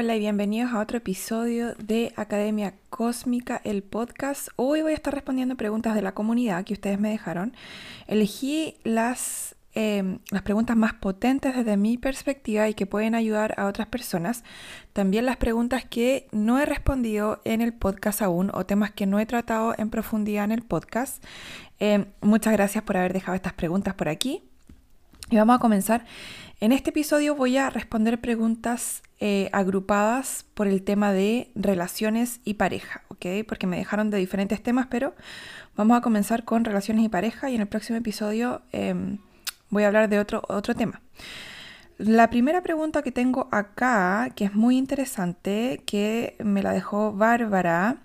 Hola y bienvenidos a otro episodio de Academia Cósmica, el podcast. Hoy voy a estar respondiendo preguntas de la comunidad que ustedes me dejaron. Elegí las, em, las preguntas más potentes desde mi perspectiva y que pueden ayudar a otras personas. También las preguntas que no he respondido en el podcast aún o temas que no he tratado en profundidad en el podcast. Em, muchas gracias por haber dejado estas preguntas por aquí. Y vamos a comenzar. En este episodio voy a responder preguntas eh, agrupadas por el tema de relaciones y pareja, ¿ok? Porque me dejaron de diferentes temas, pero vamos a comenzar con relaciones y pareja y en el próximo episodio em, voy a hablar de otro, otro tema. La primera pregunta que tengo acá, que es muy interesante, que me la dejó Bárbara,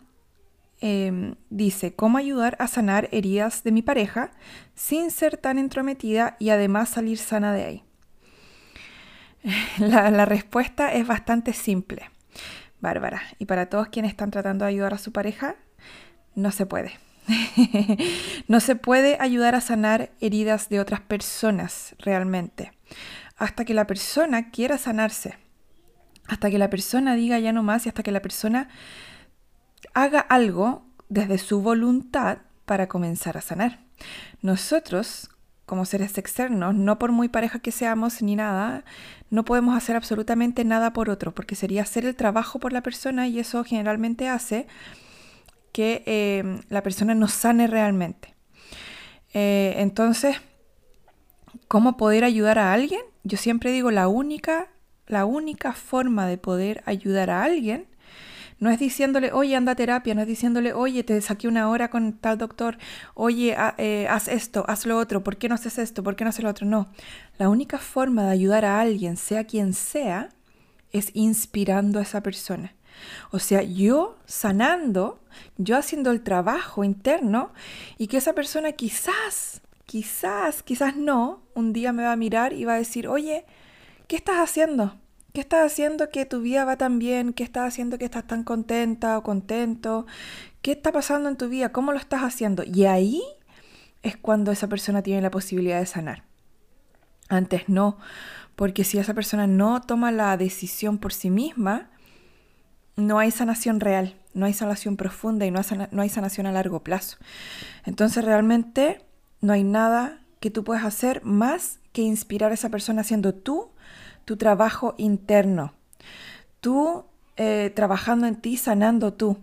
em, dice, ¿cómo ayudar a sanar heridas de mi pareja sin ser tan entrometida y además salir sana de ahí? La, respuesta es bastante simple, Bárbara. Y para todos quienes están tratando de ayudar a su pareja, no se puede. no se puede ayudar a sanar heridas de otras personas realmente. Hasta que la persona quiera sanarse. Hasta que la persona diga ya no más y hasta que la persona haga algo desde su voluntad para comenzar a sanar. Nosotros como seres externos, no por muy pareja que seamos ni nada, no podemos hacer absolutamente nada por otro, porque sería hacer el trabajo por la persona y eso generalmente hace que em, la persona no sane realmente. Eh, entonces, ¿cómo poder ayudar a alguien? Yo siempre digo, la única, la única forma de poder ayudar a alguien no es diciéndole, oye, anda a terapia, no es diciéndole, oye, te saqué una hora con tal doctor, oye, eh, haz esto, haz lo otro, ¿por qué no haces esto? ¿Por qué no haces lo otro? No. La única forma de ayudar a alguien, sea quien sea, es inspirando a esa persona. O sea, yo sanando, yo haciendo el trabajo interno y que esa persona quizás, quizás, quizás no, un día me va a mirar y va a decir, oye, ¿qué estás haciendo? ¿Qué estás haciendo que tu vida va tan bien? ¿Qué estás haciendo que estás tan contenta o contento? ¿Qué está pasando en tu vida? ¿Cómo lo estás haciendo? Y ahí es cuando esa persona tiene la posibilidad de sanar. Antes no, porque si esa persona no toma la decisión por sí misma, no hay sanación real, no hay sanación profunda y no hay, sanación a largo plazo. Entonces realmente no hay nada que tú puedas hacer más que inspirar a esa persona siendo tú tu trabajo interno, tú eh, trabajando en ti, sanando tú.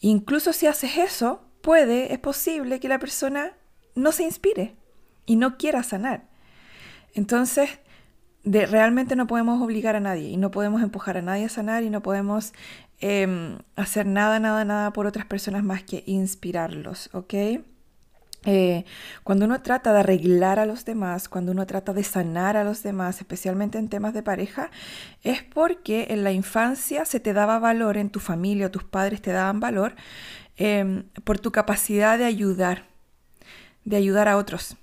Incluso si haces eso, puede, es posible que la persona no se inspire y no quiera sanar. Entonces, realmente no podemos obligar a nadie y no podemos empujar a nadie a sanar y no podemos em, hacer nada, nada, nada por otras personas más que inspirarlos, ¿ok? Eh, cuando uno trata de arreglar a los demás, cuando uno trata de sanar a los demás, especialmente en temas de pareja, es porque en la infancia se te daba valor, en tu familia tus padres te daban valor em, por tu capacidad de ayudar, de ayudar a otros.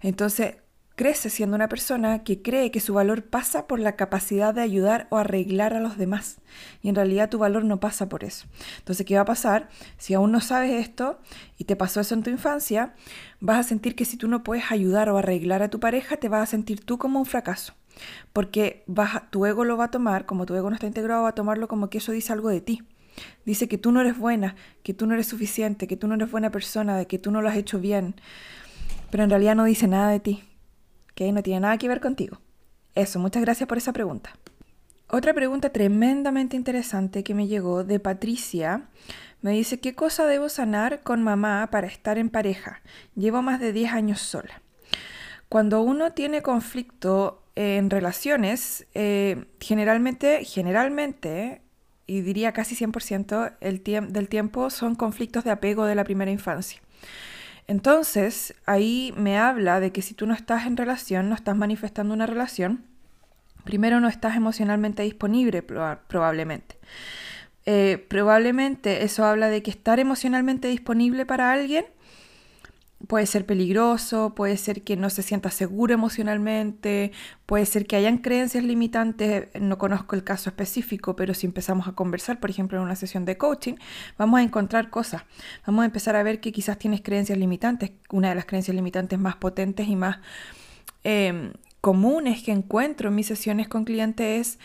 Entonces, crece siendo una persona que cree que su valor pasa por la capacidad de ayudar o arreglar a los demás. Y en realidad tu valor no pasa por eso. Entonces, ¿qué va a pasar? Si aún no sabes esto y te pasó eso en tu infancia, vas a sentir que si tú no puedes ayudar o arreglar a tu pareja, te vas a sentir tú como un fracaso. Porque vas tu ego lo va a tomar, como tu ego no está integrado, va a tomarlo como que eso dice algo de ti. Dice que tú no eres buena, que tú no eres suficiente, que tú no eres buena persona, de que tú no lo has hecho bien. Pero en realidad no dice nada de ti que no tiene nada que ver contigo. Eso, muchas gracias por esa pregunta. Otra pregunta tremendamente interesante que me llegó de Patricia. Me dice, ¿qué cosa debo sanar con mamá para estar en pareja? Llevo más de 10 años sola. Cuando uno tiene conflicto en relaciones, eh, generalmente, generalmente, y diría casi 100% el del tiempo, son conflictos de apego de la primera infancia. Entonces, ahí me habla de que si tú no estás en relación, no estás manifestando una relación, primero no estás emocionalmente disponible probablemente. Eh, probablemente eso habla de que estar emocionalmente disponible para alguien puede ser peligroso, puede ser que no se sienta seguro emocionalmente, puede ser que hayan creencias limitantes, no conozco el caso específico, pero si empezamos a conversar, por ejemplo, en una sesión de coaching, vamos a encontrar cosas, vamos a empezar a ver que quizás tienes creencias limitantes, una de las creencias limitantes más potentes y más em, comunes que encuentro en mis sesiones con clientes es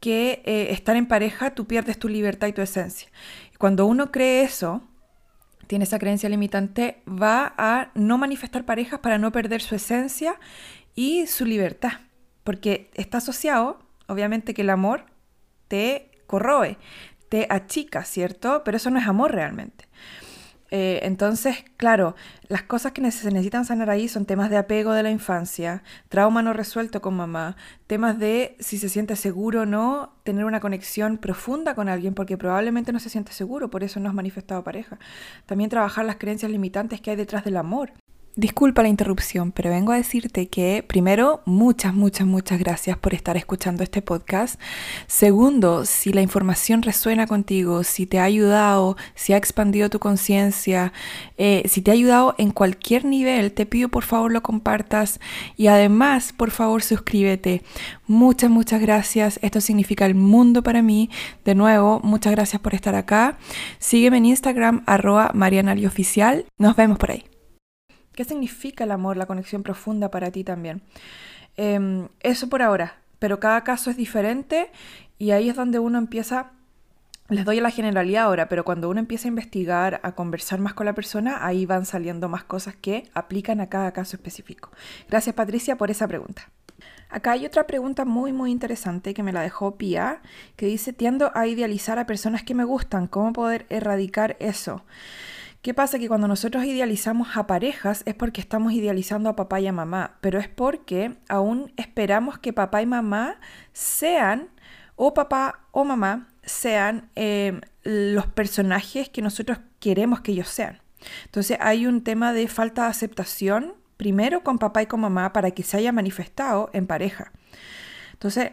que eh, estar en pareja tú pierdes tu libertad y tu esencia. Cuando uno cree eso, tiene esa creencia limitante, va a no manifestar parejas para no perder su esencia y su libertad. Porque está asociado, obviamente, que el amor te corroe, te achica, ¿cierto? Pero eso no es amor realmente. Eh, entonces, claro, las cosas que se necesitan sanar ahí son temas de apego de la infancia, trauma no resuelto con mamá, temas de si se siente seguro o no, tener una conexión profunda con alguien porque probablemente no se siente seguro, por eso no has manifestado pareja. También trabajar las creencias limitantes que hay detrás del amor. Disculpa la interrupción, pero vengo a decirte que primero, muchas, muchas, muchas gracias por estar escuchando este podcast. Segundo, si la información resuena contigo, si te ha ayudado, si ha expandido tu conciencia, eh, si te ha ayudado en cualquier nivel, te pido por favor lo compartas y además, por favor, suscríbete. Muchas, muchas gracias. Esto significa el mundo para mí. De nuevo, muchas gracias por estar acá. Sígueme en Instagram, arroba marianalioficial. Nos vemos por ahí. ¿Qué significa el amor, la conexión profunda para ti también? Em, eso por ahora, pero cada caso es diferente y ahí es donde uno empieza, les doy la generalidad ahora, pero cuando uno empieza a investigar, a conversar más con la persona, ahí van saliendo más cosas que aplican a cada caso específico. Gracias Patricia por esa pregunta. Acá hay otra pregunta muy muy interesante que me la dejó Pia, que dice, tiendo a idealizar a personas que me gustan, ¿cómo poder erradicar eso? ¿Qué pasa? Que cuando nosotros idealizamos a parejas es porque estamos idealizando a papá y a mamá, pero es porque aún esperamos que papá y mamá sean, o papá o mamá sean eh, los personajes que nosotros queremos que ellos sean. Entonces hay un tema de falta de aceptación, primero con papá y con mamá, para que se haya manifestado en pareja. Entonces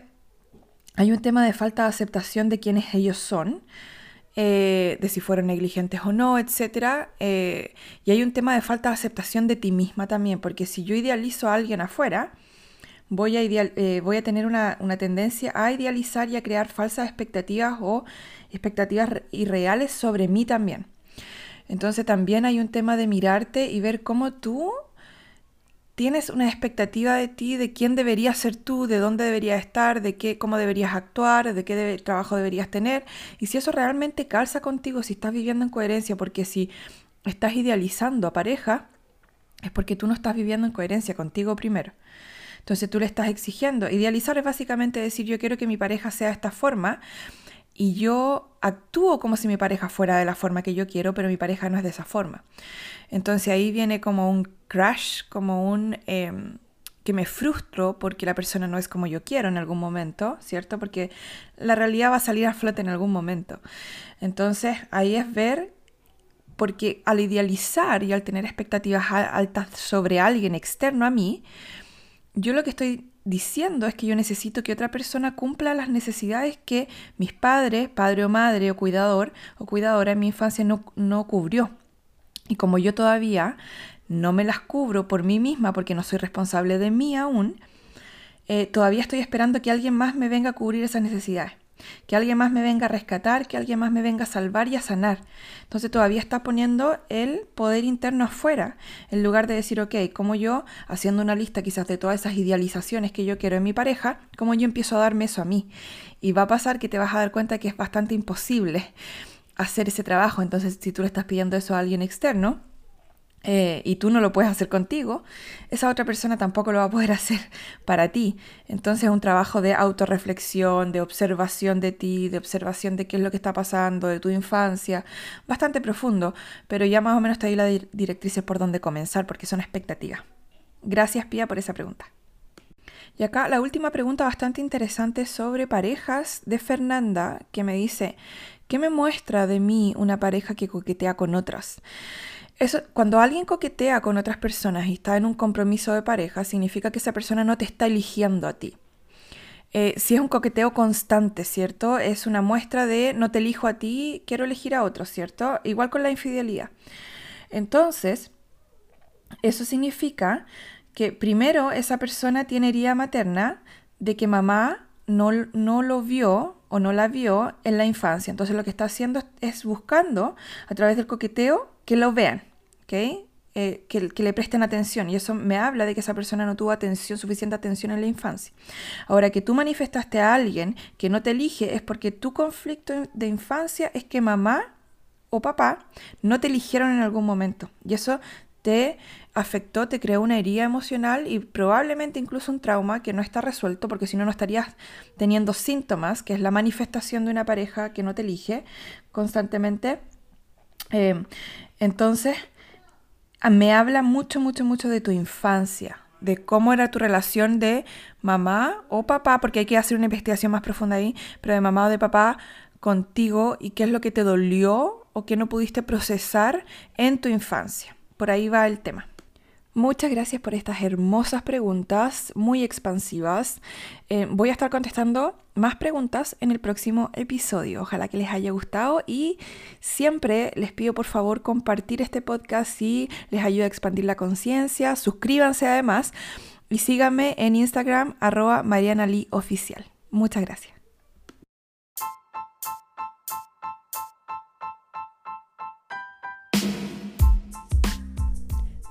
hay un tema de falta de aceptación de quienes ellos son eh, de si fueron negligentes o no, etc. Eh, y hay un tema de falta de aceptación de ti misma también, porque si yo idealizo a alguien afuera, voy a, eh, voy a tener una, una, tendencia a idealizar y a crear falsas expectativas o expectativas irreales sobre mí también. Entonces también hay un tema de mirarte y ver cómo tú tienes una expectativa de ti, de quién deberías ser tú, de dónde deberías estar, de qué, cómo deberías actuar, de qué trabajo deberías tener, y si eso realmente calza contigo, si estás viviendo en coherencia, porque si estás idealizando a pareja, es porque tú no estás viviendo en coherencia contigo primero. Entonces tú le estás exigiendo. Idealizar es básicamente decir yo quiero que mi pareja sea de esta forma y yo actúo como si mi pareja fuera de la forma que yo quiero, pero mi pareja no es de esa forma. Entonces ahí viene como un crash, como un... Em, que me frustro porque la persona no es como yo quiero en algún momento, ¿cierto? Porque la realidad va a salir a flote en algún momento. Entonces ahí es ver, porque al idealizar y al tener expectativas altas sobre alguien externo a mí, yo lo que estoy diciendo es que yo necesito que otra persona cumpla las necesidades que mis padres, padre o madre o cuidador o cuidadora en mi infancia no, no cubrió. Y como yo todavía no me las cubro por mí misma porque no soy responsable de mí aún, eh, todavía estoy esperando que alguien más me venga a cubrir esas necesidades que alguien más me venga a rescatar, que alguien más me venga a salvar y a sanar. Entonces todavía está poniendo el poder interno afuera, en lugar de decir, ok, como yo, haciendo una lista quizás de todas esas idealizaciones que yo quiero en mi pareja, como yo empiezo a darme eso a mí. Y va a pasar que te vas a dar cuenta que es bastante imposible hacer ese trabajo. Entonces, si tú le estás pidiendo eso a alguien externo, eh, y tú no lo puedes hacer contigo, esa otra persona tampoco lo va a poder hacer para ti. Entonces es un trabajo de autorreflexión, de observación de ti, de observación de qué es lo que está pasando, de tu infancia, bastante profundo, pero ya más o menos te di la directriz por dónde comenzar, porque son expectativas. Gracias, Pía, por esa pregunta. Y acá la última pregunta bastante interesante sobre parejas de Fernanda, que me dice, ¿qué me muestra de mí una pareja que coquetea con otras? Eso, cuando alguien coquetea con otras personas y está en un compromiso de pareja, significa que esa persona no te está eligiendo a ti. Eh, si es un coqueteo constante, ¿cierto? Es una muestra de no te elijo a ti, quiero elegir a otro, ¿cierto? Igual con la infidelidad. Entonces, eso significa que primero esa persona tiene herida materna de que mamá no, no, lo vio o no la vio en la infancia. Entonces lo que está haciendo es buscando a través del coqueteo que lo vean, ¿ok? Eh, que, le presten atención. Y eso me habla de que esa persona no tuvo atención, suficiente atención en la infancia. Ahora, que tú manifestaste a alguien que no te elige es porque tu conflicto de infancia es que mamá o papá no te eligieron en algún momento. Y eso te afectó, te creó una herida emocional y probablemente incluso un trauma que no está resuelto porque si no, no estarías teniendo síntomas, que es la manifestación de una pareja que no te elige constantemente. Eh, entonces, me habla mucho, mucho, mucho de tu infancia, de cómo era tu relación de mamá o papá, porque hay que hacer una investigación más profunda ahí, pero de mamá o de papá contigo y qué es lo que te dolió o que no pudiste procesar en tu infancia. Por ahí va el tema. Muchas gracias por estas hermosas preguntas, muy expansivas. Eh, voy a estar contestando más preguntas en el próximo episodio. Ojalá que les haya gustado y siempre les pido por favor compartir este podcast si les ayuda a expandir la conciencia. Suscríbanse además y síganme en Instagram arroba Mariana. Muchas gracias.